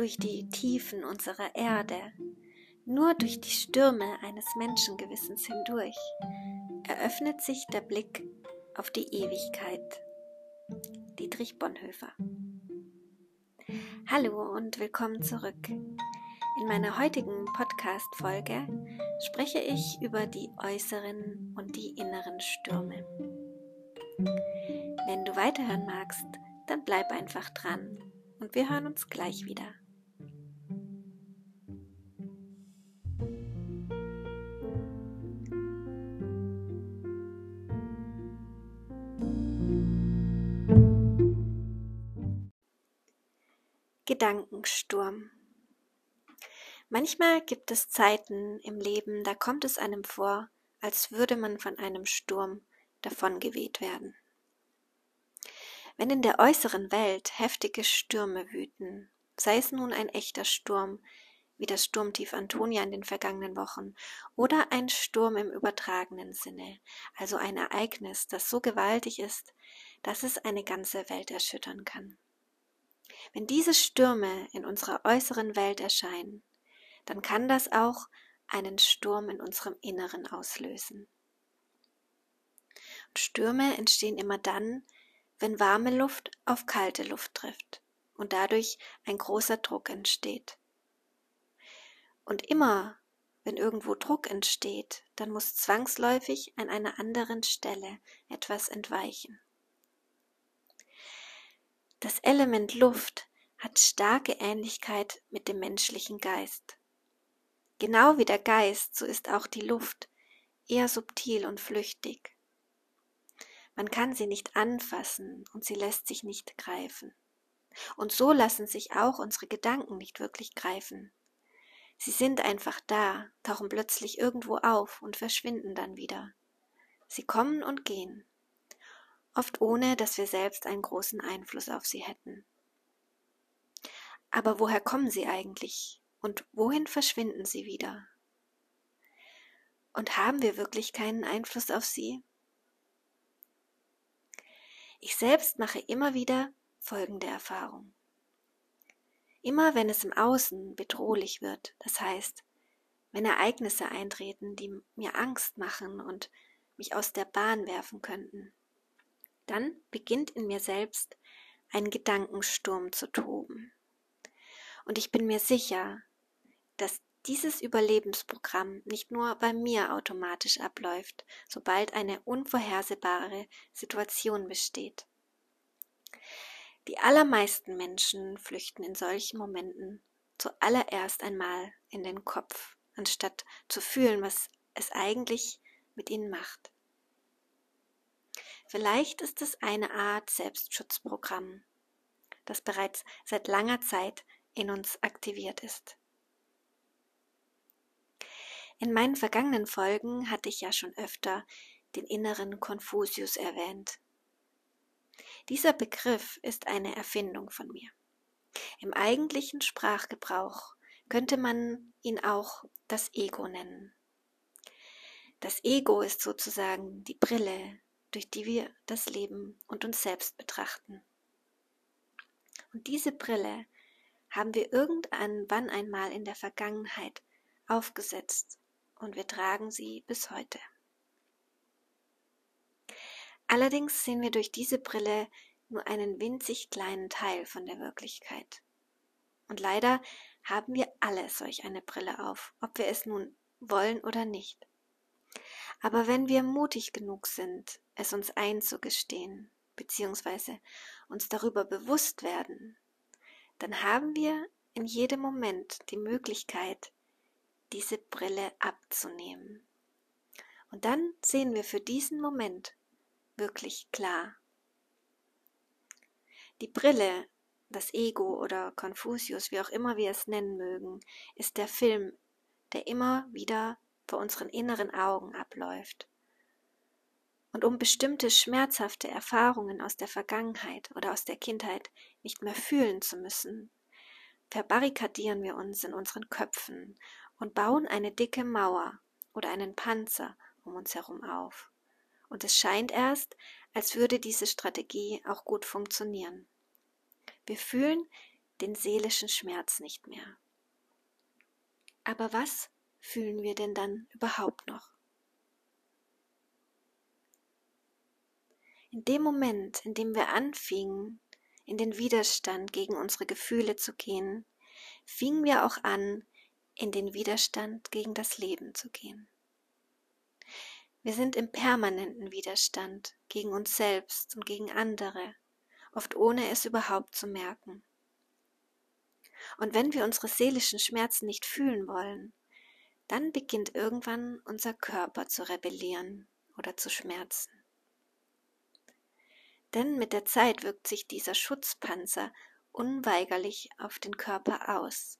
durch die Tiefen unserer Erde, nur durch die Stürme eines Menschengewissens hindurch, eröffnet sich der Blick auf die Ewigkeit. Dietrich Bonhoeffer. Hallo und willkommen zurück. In meiner heutigen Podcast-Folge spreche ich über die äußeren und die inneren Stürme. Wenn du weiterhören magst, dann bleib einfach dran und wir hören uns gleich wieder. Gedankensturm. Manchmal gibt es Zeiten im Leben, da kommt es einem vor, als würde man von einem Sturm davongeweht werden. Wenn in der äußeren Welt heftige Stürme wüten, sei es nun ein echter Sturm, wie das Sturmtief Antonia in den vergangenen Wochen, oder ein Sturm im übertragenen Sinne, also ein Ereignis, das so gewaltig ist, dass es eine ganze Welt erschüttern kann. Wenn diese Stürme in unserer äußeren Welt erscheinen, dann kann das auch einen Sturm in unserem Inneren auslösen. Und Stürme entstehen immer dann, wenn warme Luft auf kalte Luft trifft und dadurch ein großer Druck entsteht. Und immer, wenn irgendwo Druck entsteht, dann muss zwangsläufig an einer anderen Stelle etwas entweichen. Das Element Luft hat starke Ähnlichkeit mit dem menschlichen Geist. Genau wie der Geist, so ist auch die Luft eher subtil und flüchtig. Man kann sie nicht anfassen und sie lässt sich nicht greifen. Und so lassen sich auch unsere Gedanken nicht wirklich greifen. Sie sind einfach da, tauchen plötzlich irgendwo auf und verschwinden dann wieder. Sie kommen und gehen, oft ohne dass wir selbst einen großen Einfluss auf sie hätten. Aber woher kommen sie eigentlich und wohin verschwinden sie wieder? Und haben wir wirklich keinen Einfluss auf sie? Ich selbst mache immer wieder folgende Erfahrung. Immer wenn es im Außen bedrohlich wird, das heißt, wenn Ereignisse eintreten, die mir Angst machen und mich aus der Bahn werfen könnten, dann beginnt in mir selbst ein Gedankensturm zu toben. Und ich bin mir sicher, dass dieses Überlebensprogramm nicht nur bei mir automatisch abläuft, sobald eine unvorhersehbare Situation besteht. Die allermeisten Menschen flüchten in solchen Momenten zuallererst einmal in den Kopf, anstatt zu fühlen, was es eigentlich mit ihnen macht. Vielleicht ist es eine Art Selbstschutzprogramm, das bereits seit langer Zeit in uns aktiviert ist. In meinen vergangenen Folgen hatte ich ja schon öfter den inneren Konfusius erwähnt. Dieser Begriff ist eine Erfindung von mir. Im eigentlichen Sprachgebrauch könnte man ihn auch das Ego nennen. Das Ego ist sozusagen die Brille, durch die wir das Leben und uns selbst betrachten. Und diese Brille haben wir irgendwann einmal in der Vergangenheit aufgesetzt und wir tragen sie bis heute. Allerdings sehen wir durch diese Brille nur einen winzig kleinen Teil von der Wirklichkeit. Und leider haben wir alle solch eine Brille auf, ob wir es nun wollen oder nicht. Aber wenn wir mutig genug sind, es uns einzugestehen, beziehungsweise uns darüber bewusst werden, dann haben wir in jedem Moment die Möglichkeit, diese Brille abzunehmen. Und dann sehen wir für diesen Moment wirklich klar. Die Brille, das Ego oder Konfuzius, wie auch immer wir es nennen mögen, ist der Film, der immer wieder vor unseren inneren Augen abläuft. Und um bestimmte schmerzhafte Erfahrungen aus der Vergangenheit oder aus der Kindheit nicht mehr fühlen zu müssen, verbarrikadieren wir uns in unseren Köpfen und bauen eine dicke Mauer oder einen Panzer um uns herum auf. Und es scheint erst, als würde diese Strategie auch gut funktionieren. Wir fühlen, den seelischen Schmerz nicht mehr. Aber was fühlen wir denn dann überhaupt noch? In dem Moment, in dem wir anfingen, in den Widerstand gegen unsere Gefühle zu gehen, fingen wir auch an, in den Widerstand gegen das Leben zu gehen. Wir sind im permanenten Widerstand gegen uns selbst und gegen andere, oft ohne es überhaupt zu merken. Und wenn wir unsere seelischen Schmerzen nicht fühlen wollen, dann beginnt irgendwann unser Körper zu rebellieren oder zu schmerzen. Denn mit der Zeit wirkt sich dieser Schutzpanzer unweigerlich auf den Körper aus.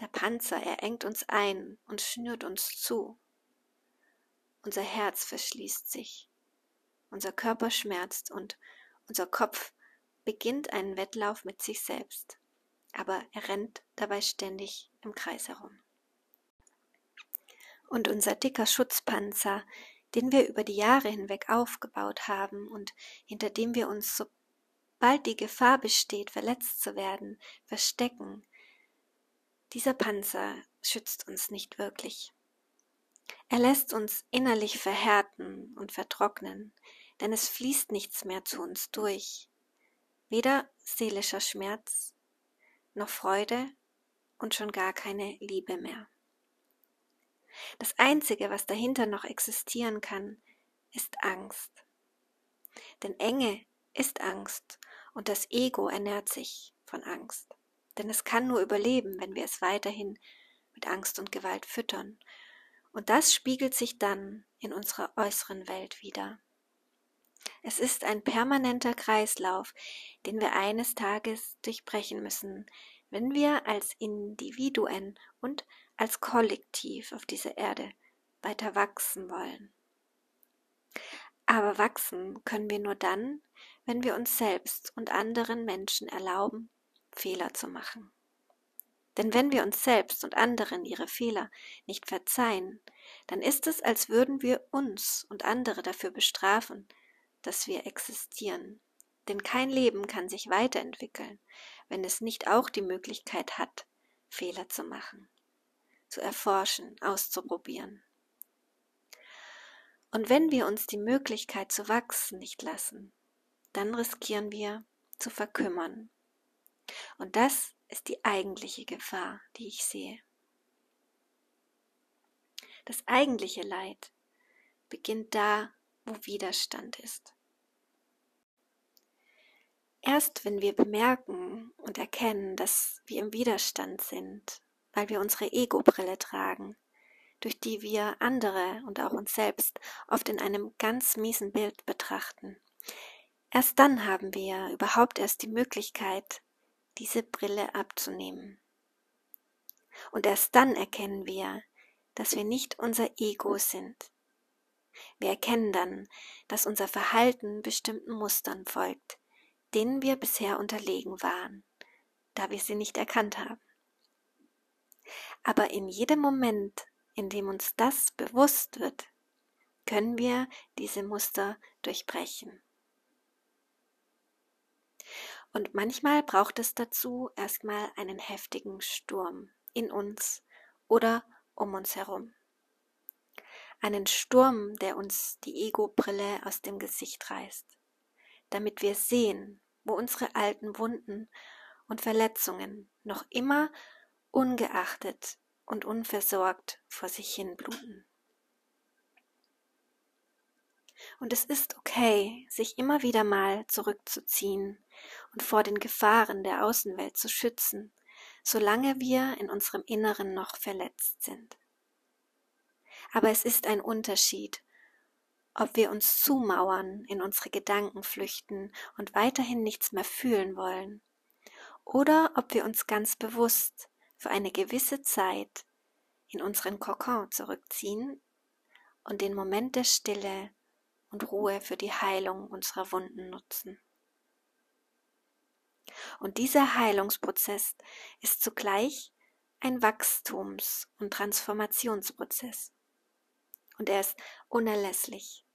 Der Panzer, er engt uns ein und schnürt uns zu. Unser Herz verschließt sich, unser Körper schmerzt und unser Kopf beginnt einen Wettlauf mit sich selbst, aber er rennt dabei ständig im Kreis herum. Und unser dicker Schutzpanzer, den wir über die Jahre hinweg aufgebaut haben und hinter dem wir uns, sobald die Gefahr besteht, verletzt zu werden, verstecken, dieser Panzer schützt uns nicht wirklich. Er lässt uns innerlich verhärten und vertrocknen, denn es fließt nichts mehr zu uns durch, weder seelischer Schmerz noch Freude und schon gar keine Liebe mehr. Das Einzige, was dahinter noch existieren kann, ist Angst. Denn Enge ist Angst und das Ego ernährt sich von Angst. Denn es kann nur überleben, wenn wir es weiterhin mit Angst und Gewalt füttern und das spiegelt sich dann in unserer äußeren Welt wieder. Es ist ein permanenter Kreislauf, den wir eines Tages durchbrechen müssen, wenn wir als Individuen und als Kollektiv auf dieser Erde weiter wachsen wollen. Aber wachsen können wir nur dann, wenn wir uns selbst und anderen Menschen erlauben, Fehler zu machen. Denn wenn wir uns selbst und anderen ihre Fehler nicht verzeihen, dann ist es, als würden wir uns und andere dafür bestrafen, dass wir existieren. Denn kein Leben kann sich weiterentwickeln, wenn es nicht auch die Möglichkeit hat, Fehler zu machen, zu erforschen, auszuprobieren. Und wenn wir uns die Möglichkeit zu wachsen nicht lassen, dann riskieren wir zu verkümmern. Und das ist die eigentliche Gefahr, die ich sehe. Das eigentliche Leid beginnt da, wo Widerstand ist. Erst wenn wir bemerken und erkennen, dass wir im Widerstand sind, weil wir unsere Ego-Brille tragen, durch die wir andere und auch uns selbst oft in einem ganz miesen Bild betrachten, erst dann haben wir überhaupt erst die Möglichkeit, diese Brille abzunehmen. Und erst dann erkennen wir, dass wir nicht unser Ego sind. Wir erkennen dann, dass unser Verhalten bestimmten Mustern folgt, denen wir bisher unterlegen waren, da wir sie nicht erkannt haben. Aber in jedem Moment, in dem uns das bewusst wird, können wir diese Muster durchbrechen. Und manchmal braucht es dazu erstmal einen heftigen Sturm in uns oder um uns herum. Einen Sturm, der uns die Ego-Brille aus dem Gesicht reißt, damit wir sehen, wo unsere alten Wunden und Verletzungen noch immer ungeachtet und unversorgt vor sich hin bluten. Und es ist okay, sich immer wieder mal zurückzuziehen und vor den Gefahren der Außenwelt zu schützen, solange wir in unserem Inneren noch verletzt sind. Aber es ist ein Unterschied, ob wir uns zumauern, in unsere Gedanken flüchten und weiterhin nichts mehr fühlen wollen, oder ob wir uns ganz bewusst für eine gewisse Zeit in unseren Kokon zurückziehen und den Moment der Stille und Ruhe für die Heilung unserer Wunden nutzen. Und dieser Heilungsprozess ist zugleich ein Wachstums- und Transformationsprozess. Und er ist unerlässlich.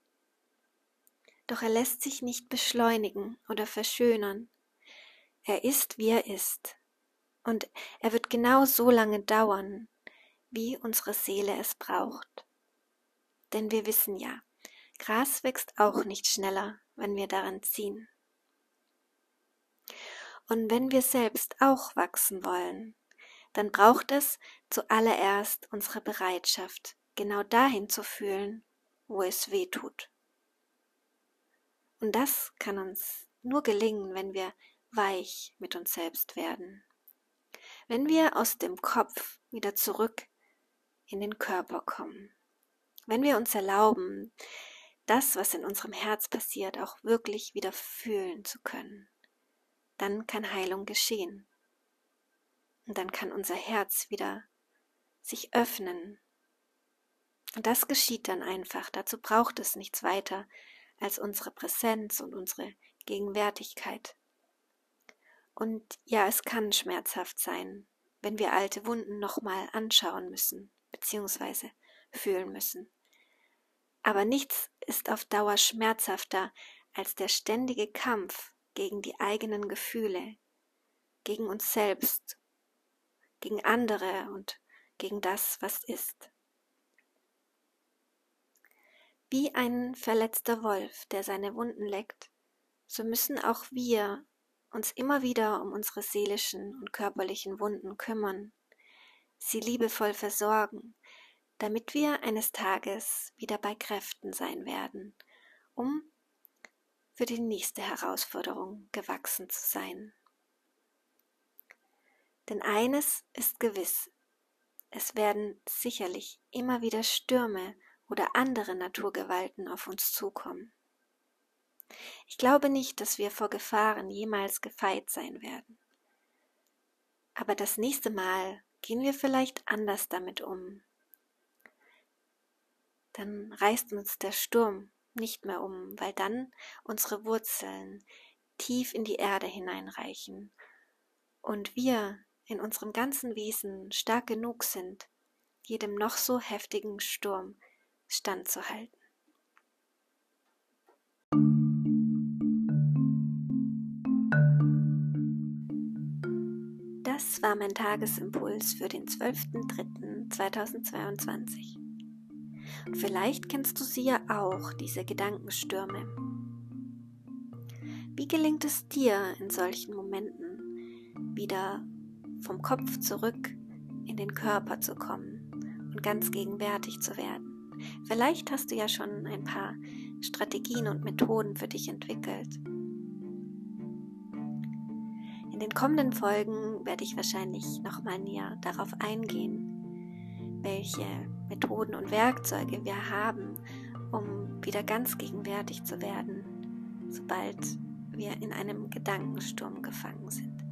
Doch er lässt sich nicht beschleunigen oder verschönern. Er ist, wie er ist. Und er wird genau so lange dauern, wie unsere Seele es braucht. Denn wir wissen ja, Gras wächst auch nicht schneller, wenn wir daran ziehen. Und wenn wir selbst auch wachsen wollen, dann braucht es zuallererst unsere Bereitschaft, genau dahin zu fühlen, wo es weh tut. Und das kann uns nur gelingen, wenn wir weich mit uns selbst werden. Wenn wir aus dem Kopf wieder zurück in den Körper kommen. Wenn wir uns erlauben, das, was in unserem Herz passiert, auch wirklich wieder fühlen zu können, dann kann Heilung geschehen. Und dann kann unser Herz wieder sich öffnen. Und das geschieht dann einfach. Dazu braucht es nichts weiter als unsere Präsenz und unsere Gegenwärtigkeit. Und ja, es kann schmerzhaft sein, wenn wir alte Wunden nochmal anschauen müssen, beziehungsweise fühlen müssen. Aber nichts ist auf Dauer schmerzhafter als der ständige Kampf gegen die eigenen Gefühle, gegen uns selbst, gegen andere und gegen das, was ist. Wie ein verletzter Wolf, der seine Wunden leckt, so müssen auch wir uns immer wieder um unsere seelischen und körperlichen Wunden kümmern, sie liebevoll versorgen, damit wir eines Tages wieder bei Kräften sein werden, um für die nächste Herausforderung gewachsen zu sein. Denn eines ist gewiss, es werden sicherlich immer wieder Stürme oder andere Naturgewalten auf uns zukommen. Ich glaube nicht, dass wir vor Gefahren jemals gefeit sein werden. Aber das nächste Mal gehen wir vielleicht anders damit um. Dann reißt uns der Sturm nicht mehr um, weil dann unsere Wurzeln tief in die Erde hineinreichen und wir in unserem ganzen Wesen stark genug sind, jedem noch so heftigen Sturm standzuhalten. War mein Tagesimpuls für den 12.03.2022. Und vielleicht kennst du sie ja auch, diese Gedankenstürme. Wie gelingt es dir in solchen Momenten wieder vom Kopf zurück in den Körper zu kommen und ganz gegenwärtig zu werden? Vielleicht hast du ja schon ein paar Strategien und Methoden für dich entwickelt. In den kommenden Folgen werde ich wahrscheinlich nochmal näher darauf eingehen, welche Methoden und Werkzeuge wir haben, um wieder ganz gegenwärtig zu werden, sobald wir in einem Gedankensturm gefangen sind.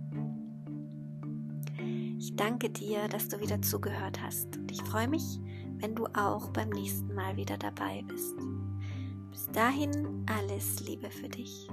Ich danke dir, dass du wieder zugehört hast und ich freue mich, wenn du auch beim nächsten Mal wieder dabei bist. Bis dahin alles Liebe für dich.